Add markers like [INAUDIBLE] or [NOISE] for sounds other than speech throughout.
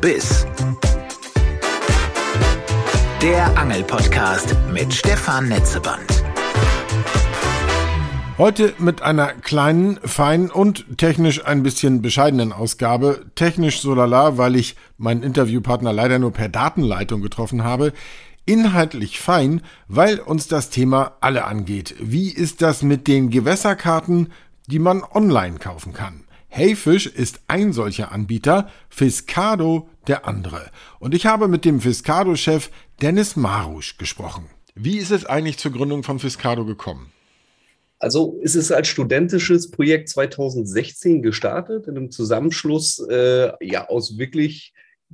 Biss. Der Angelpodcast mit Stefan Netzeband. Heute mit einer kleinen, feinen und technisch ein bisschen bescheidenen Ausgabe. Technisch so lala, weil ich meinen Interviewpartner leider nur per Datenleitung getroffen habe. Inhaltlich fein, weil uns das Thema alle angeht. Wie ist das mit den Gewässerkarten, die man online kaufen kann? Heyfish ist ein solcher Anbieter, Fiscado der andere. Und ich habe mit dem Fiscado-Chef Dennis Marusch gesprochen. Wie ist es eigentlich zur Gründung von Fiscado gekommen? Also ist es als studentisches Projekt 2016 gestartet, in einem Zusammenschluss äh, ja, aus wirklich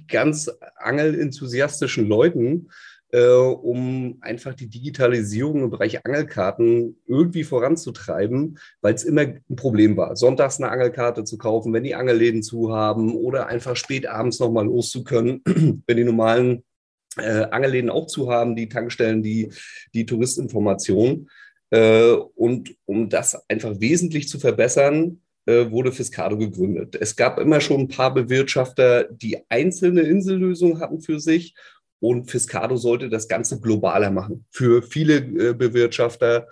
ganz angelenthusiastischen Leuten, äh, um einfach die Digitalisierung im Bereich Angelkarten irgendwie voranzutreiben, weil es immer ein Problem war, sonntags eine Angelkarte zu kaufen, wenn die Angelläden zu haben oder einfach spät abends nochmal los zu können, [CLEARS THROAT] wenn die normalen äh, Angelläden auch zu haben, die Tankstellen, die, die Touristinformationen. Äh, und um das einfach wesentlich zu verbessern, äh, wurde Fiscado gegründet. Es gab immer schon ein paar Bewirtschafter, die einzelne Insellösungen hatten für sich. Und Fiscado sollte das Ganze globaler machen für viele äh, Bewirtschafter.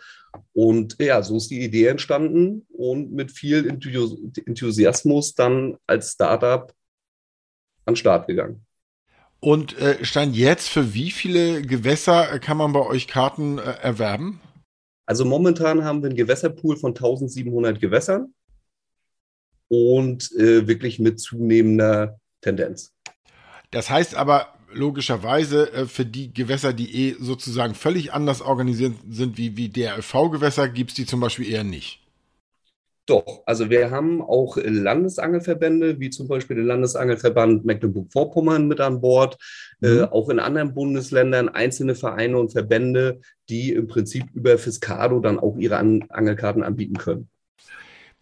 Und ja, so ist die Idee entstanden und mit viel Enthusiasmus dann als Startup an den Start gegangen. Und äh, stand jetzt, für wie viele Gewässer kann man bei euch Karten äh, erwerben? Also momentan haben wir einen Gewässerpool von 1700 Gewässern und äh, wirklich mit zunehmender Tendenz. Das heißt aber logischerweise äh, für die Gewässer, die eh sozusagen völlig anders organisiert sind wie, wie DRV-Gewässer, gibt es die zum Beispiel eher nicht. Doch, also wir haben auch Landesangelverbände, wie zum Beispiel den Landesangelverband Mecklenburg-Vorpommern mit an Bord, äh, mhm. äh, auch in anderen Bundesländern einzelne Vereine und Verbände, die im Prinzip über Fiscado dann auch ihre an Angelkarten anbieten können.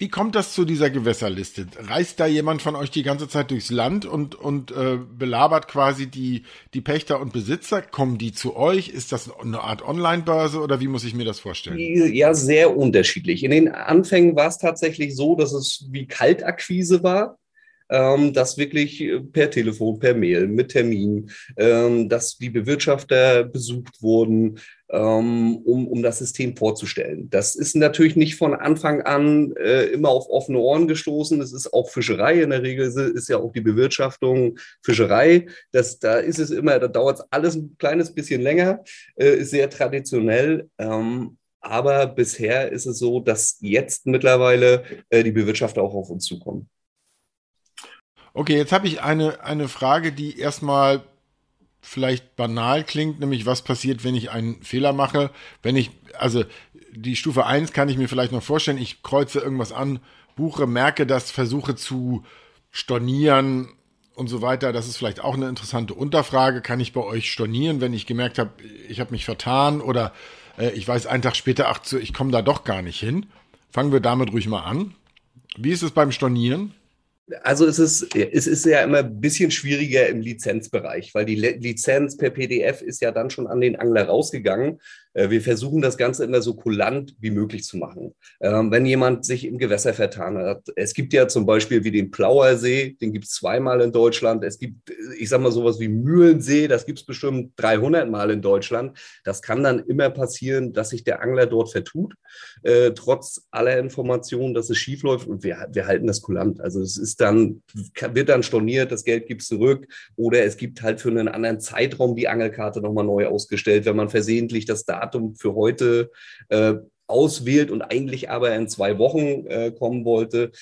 Wie kommt das zu dieser Gewässerliste? Reist da jemand von euch die ganze Zeit durchs Land und, und äh, belabert quasi die, die Pächter und Besitzer? Kommen die zu euch? Ist das eine Art Online-Börse oder wie muss ich mir das vorstellen? Ja, sehr unterschiedlich. In den Anfängen war es tatsächlich so, dass es wie Kaltakquise war ähm, dass wirklich äh, per Telefon, per Mail, mit Termin, ähm, dass die Bewirtschafter besucht wurden, ähm, um, um das System vorzustellen. Das ist natürlich nicht von Anfang an äh, immer auf offene Ohren gestoßen. Es ist auch Fischerei. In der Regel ist ja auch die Bewirtschaftung Fischerei. Das, da ist es immer, da dauert es alles ein kleines bisschen länger, äh, ist sehr traditionell. Ähm, aber bisher ist es so, dass jetzt mittlerweile äh, die Bewirtschafter auch auf uns zukommen. Okay, jetzt habe ich eine, eine Frage, die erstmal vielleicht banal klingt, nämlich was passiert, wenn ich einen Fehler mache. Wenn ich, also die Stufe 1 kann ich mir vielleicht noch vorstellen, ich kreuze irgendwas an, buche, merke das, versuche zu stornieren und so weiter. Das ist vielleicht auch eine interessante Unterfrage. Kann ich bei euch stornieren, wenn ich gemerkt habe, ich habe mich vertan oder äh, ich weiß einen Tag später, ach, ich komme da doch gar nicht hin. Fangen wir damit ruhig mal an. Wie ist es beim Stornieren? Also es ist, es ist ja immer ein bisschen schwieriger im Lizenzbereich, weil die Lizenz per PDF ist ja dann schon an den Angler rausgegangen. Äh, wir versuchen das Ganze immer so kulant wie möglich zu machen. Ähm, wenn jemand sich im Gewässer vertan hat, es gibt ja zum Beispiel wie den Plauersee, den gibt es zweimal in Deutschland. Es gibt, ich sag mal, sowas wie Mühlensee, das gibt es bestimmt 300 Mal in Deutschland. Das kann dann immer passieren, dass sich der Angler dort vertut, äh, trotz aller Informationen, dass es schief läuft. Und wir, wir halten das kulant. Also es ist dann, wird dann storniert, das Geld gibt es zurück. Oder es gibt halt für einen anderen Zeitraum die Angelkarte nochmal neu ausgestellt, wenn man versehentlich das Datum Datum für heute äh, auswählt und eigentlich aber in zwei Wochen äh, kommen wollte,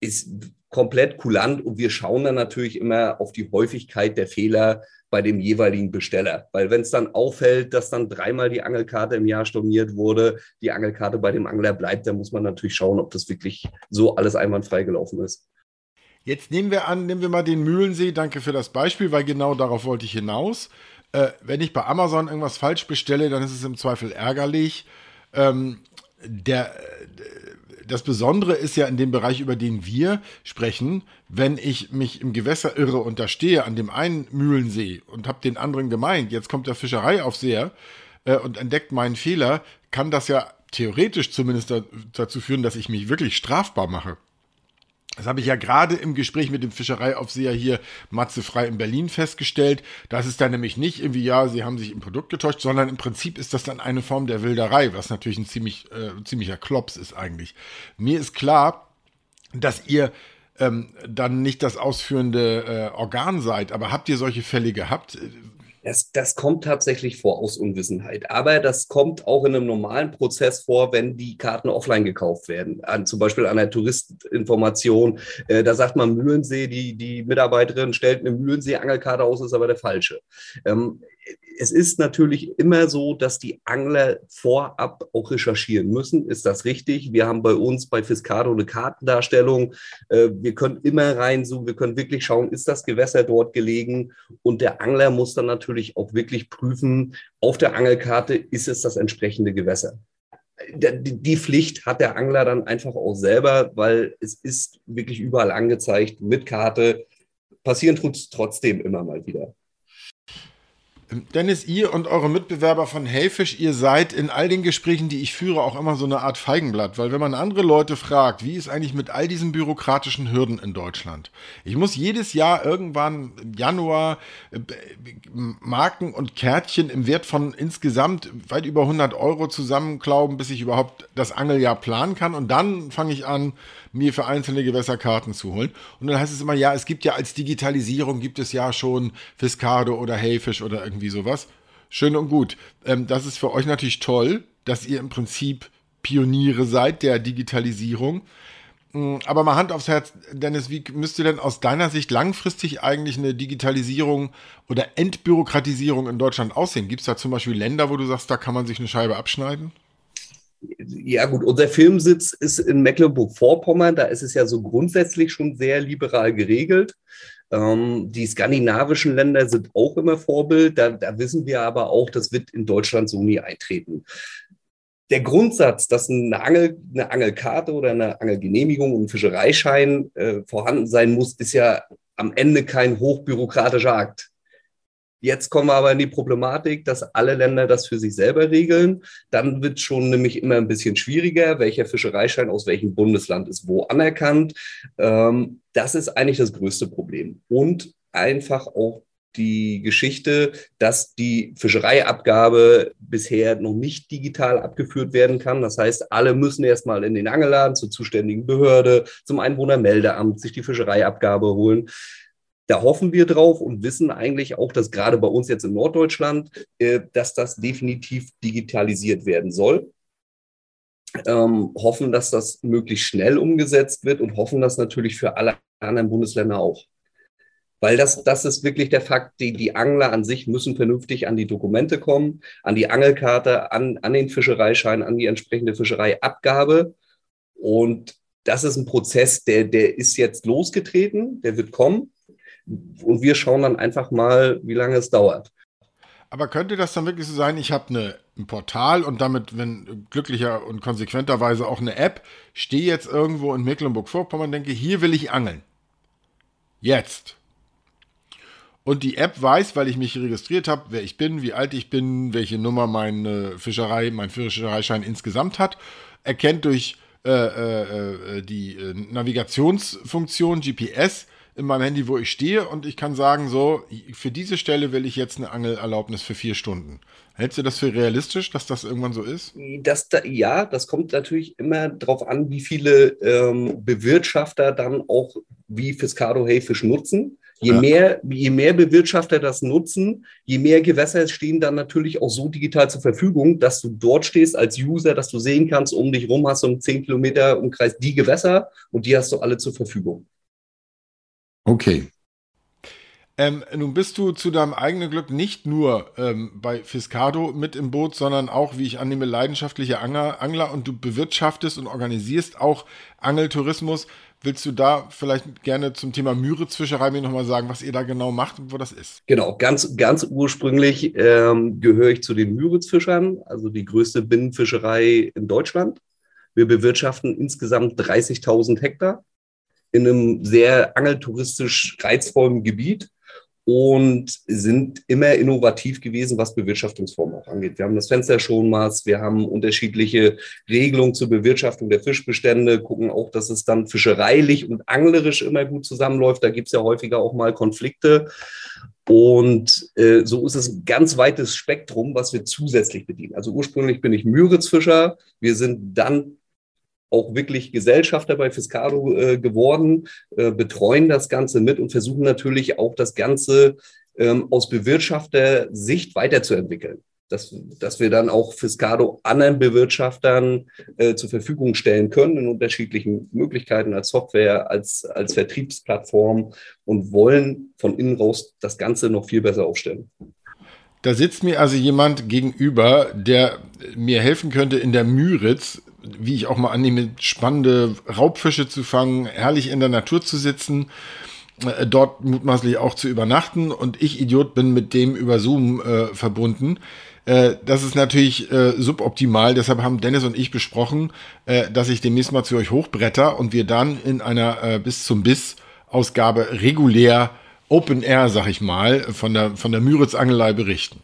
ist komplett kulant und wir schauen dann natürlich immer auf die Häufigkeit der Fehler bei dem jeweiligen Besteller. Weil wenn es dann auffällt, dass dann dreimal die Angelkarte im Jahr storniert wurde, die Angelkarte bei dem Angler bleibt, dann muss man natürlich schauen, ob das wirklich so alles einwandfrei gelaufen ist. Jetzt nehmen wir an, nehmen wir mal den Mühlensee. Danke für das Beispiel, weil genau darauf wollte ich hinaus äh, wenn ich bei Amazon irgendwas falsch bestelle, dann ist es im Zweifel ärgerlich. Ähm, der, das Besondere ist ja in dem Bereich, über den wir sprechen, wenn ich mich im Gewässer irre und da stehe an dem einen Mühlensee und habe den anderen gemeint, jetzt kommt der Fischereiaufseher äh, und entdeckt meinen Fehler, kann das ja theoretisch zumindest dazu führen, dass ich mich wirklich strafbar mache. Das habe ich ja gerade im Gespräch mit dem Fischereiaufseher hier Matze Frei in Berlin festgestellt. Das ist dann nämlich nicht irgendwie, ja, sie haben sich im Produkt getäuscht, sondern im Prinzip ist das dann eine Form der Wilderei, was natürlich ein ziemlich, äh, ziemlicher Klops ist eigentlich. Mir ist klar, dass ihr ähm, dann nicht das ausführende äh, Organ seid, aber habt ihr solche Fälle gehabt? Das, das kommt tatsächlich vor aus Unwissenheit. Aber das kommt auch in einem normalen Prozess vor, wenn die Karten offline gekauft werden. An, zum Beispiel an der Touristinformation. Äh, da sagt man Mühlensee, die, die Mitarbeiterin stellt eine Mühlensee-Angelkarte aus, ist aber der falsche. Ähm, es ist natürlich immer so, dass die Angler vorab auch recherchieren müssen. Ist das richtig? Wir haben bei uns bei Fiscado eine Kartendarstellung. Äh, wir können immer reinzoomen. Wir können wirklich schauen, ist das Gewässer dort gelegen? Und der Angler muss dann natürlich auch wirklich prüfen, auf der Angelkarte ist es das entsprechende Gewässer. Die Pflicht hat der Angler dann einfach auch selber, weil es ist wirklich überall angezeigt mit Karte. Passieren tut es trotzdem immer mal wieder. Dennis, ihr und eure Mitbewerber von Hellfish, ihr seid in all den Gesprächen, die ich führe, auch immer so eine Art Feigenblatt, weil wenn man andere Leute fragt, wie ist eigentlich mit all diesen bürokratischen Hürden in Deutschland? Ich muss jedes Jahr irgendwann im Januar äh, Marken und Kärtchen im Wert von insgesamt weit über 100 Euro zusammenklauben, bis ich überhaupt das Angeljahr planen kann und dann fange ich an, mir für einzelne Gewässer Karten zu holen. Und dann heißt es immer, ja, es gibt ja als Digitalisierung gibt es ja schon Fiscado oder Heyfish oder irgendwie sowas. Schön und gut. Ähm, das ist für euch natürlich toll, dass ihr im Prinzip Pioniere seid der Digitalisierung. Mm, aber mal Hand aufs Herz, Dennis, wie müsste denn aus deiner Sicht langfristig eigentlich eine Digitalisierung oder Entbürokratisierung in Deutschland aussehen? Gibt es da zum Beispiel Länder, wo du sagst, da kann man sich eine Scheibe abschneiden? Ja gut, unser Filmsitz ist in Mecklenburg-Vorpommern. Da ist es ja so grundsätzlich schon sehr liberal geregelt. Ähm, die skandinavischen Länder sind auch immer Vorbild. Da, da wissen wir aber auch, das wird in Deutschland so nie eintreten. Der Grundsatz, dass eine, Angel, eine Angelkarte oder eine Angelgenehmigung und ein Fischereischein äh, vorhanden sein muss, ist ja am Ende kein hochbürokratischer Akt. Jetzt kommen wir aber in die Problematik, dass alle Länder das für sich selber regeln. Dann wird schon nämlich immer ein bisschen schwieriger, welcher Fischereischein aus welchem Bundesland ist wo anerkannt. Ähm, das ist eigentlich das größte Problem. Und einfach auch die Geschichte, dass die Fischereiabgabe bisher noch nicht digital abgeführt werden kann. Das heißt, alle müssen erstmal in den Angelladen zur zuständigen Behörde, zum Einwohnermeldeamt sich die Fischereiabgabe holen. Da hoffen wir drauf und wissen eigentlich auch, dass gerade bei uns jetzt in Norddeutschland, äh, dass das definitiv digitalisiert werden soll. Ähm, hoffen, dass das möglichst schnell umgesetzt wird und hoffen das natürlich für alle anderen Bundesländer auch. Weil das, das ist wirklich der Fakt, die, die Angler an sich müssen vernünftig an die Dokumente kommen, an die Angelkarte, an, an den Fischereischein, an die entsprechende Fischereiabgabe. Und das ist ein Prozess, der, der ist jetzt losgetreten, der wird kommen. Und wir schauen dann einfach mal, wie lange es dauert. Aber könnte das dann wirklich so sein, ich habe ein Portal und damit, wenn glücklicher und konsequenterweise auch eine App, stehe jetzt irgendwo in Mecklenburg-Vorpommern, denke, hier will ich angeln. Jetzt. Und die App weiß, weil ich mich registriert habe, wer ich bin, wie alt ich bin, welche Nummer meine Fischerei, mein Fischereischein insgesamt hat, erkennt durch äh, äh, äh die äh, Navigationsfunktion GPS, in meinem Handy, wo ich stehe und ich kann sagen, so, für diese Stelle will ich jetzt eine Angelerlaubnis für vier Stunden. Hältst du das für realistisch, dass das irgendwann so ist? Das da, ja, das kommt natürlich immer darauf an, wie viele ähm, Bewirtschafter dann auch wie Fiscado Hayfish nutzen. Je, ja. mehr, je mehr Bewirtschafter das nutzen, je mehr Gewässer stehen dann natürlich auch so digital zur Verfügung, dass du dort stehst als User, dass du sehen kannst, um dich rum hast du um 10 Kilometer Umkreis die Gewässer und die hast du alle zur Verfügung. Okay. Ähm, nun bist du zu deinem eigenen Glück nicht nur ähm, bei Fiscado mit im Boot, sondern auch, wie ich annehme, leidenschaftlicher Angler, Angler und du bewirtschaftest und organisierst auch Angeltourismus. Willst du da vielleicht gerne zum Thema Müritzfischerei mir nochmal sagen, was ihr da genau macht und wo das ist? Genau, ganz, ganz ursprünglich ähm, gehöre ich zu den Müritzfischern, also die größte Binnenfischerei in Deutschland. Wir bewirtschaften insgesamt 30.000 Hektar in einem sehr angeltouristisch reizvollen Gebiet. und sind immer innovativ gewesen, was Bewirtschaftungsformen auch angeht. Wir haben das Fensterschonmaß, wir haben unterschiedliche Regelungen zur Bewirtschaftung der Fischbestände, gucken auch, dass es dann fischereilich und anglerisch immer gut zusammenläuft. Da gibt es ja häufiger auch mal Konflikte. Und äh, so ist es ein ganz weites Spektrum, was wir zusätzlich bedienen. Also ursprünglich bin ich Müritzfischer. Wir sind dann auch wirklich Gesellschafter bei Fiscado äh, geworden, äh, betreuen das Ganze mit und versuchen natürlich auch das Ganze ähm, aus Bewirtschafter-Sicht weiterzuentwickeln. Dass, dass wir dann auch Fiscado anderen Bewirtschaftern äh, zur Verfügung stellen können in unterschiedlichen Möglichkeiten als Software, als, als Vertriebsplattform und wollen von innen raus das Ganze noch viel besser aufstellen. Da sitzt mir also jemand gegenüber, der mir helfen könnte, in der Müritz wie ich auch mal annehme, spannende Raubfische zu fangen, herrlich in der Natur zu sitzen, äh, dort mutmaßlich auch zu übernachten und ich Idiot bin mit dem über Zoom äh, verbunden. Äh, das ist natürlich äh, suboptimal, deshalb haben Dennis und ich besprochen, äh, dass ich demnächst mal zu euch hochbretter und wir dann in einer bis zum Biss Ausgabe regulär Open Air, sag ich mal, von der, von der Müritz Angelei berichten.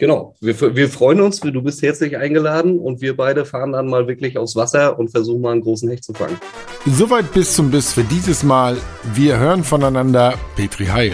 Genau, wir, wir freuen uns, du bist herzlich eingeladen und wir beide fahren dann mal wirklich aufs Wasser und versuchen mal einen großen Hecht zu fangen. Soweit bis zum Biss für dieses Mal. Wir hören voneinander. Petri Heil.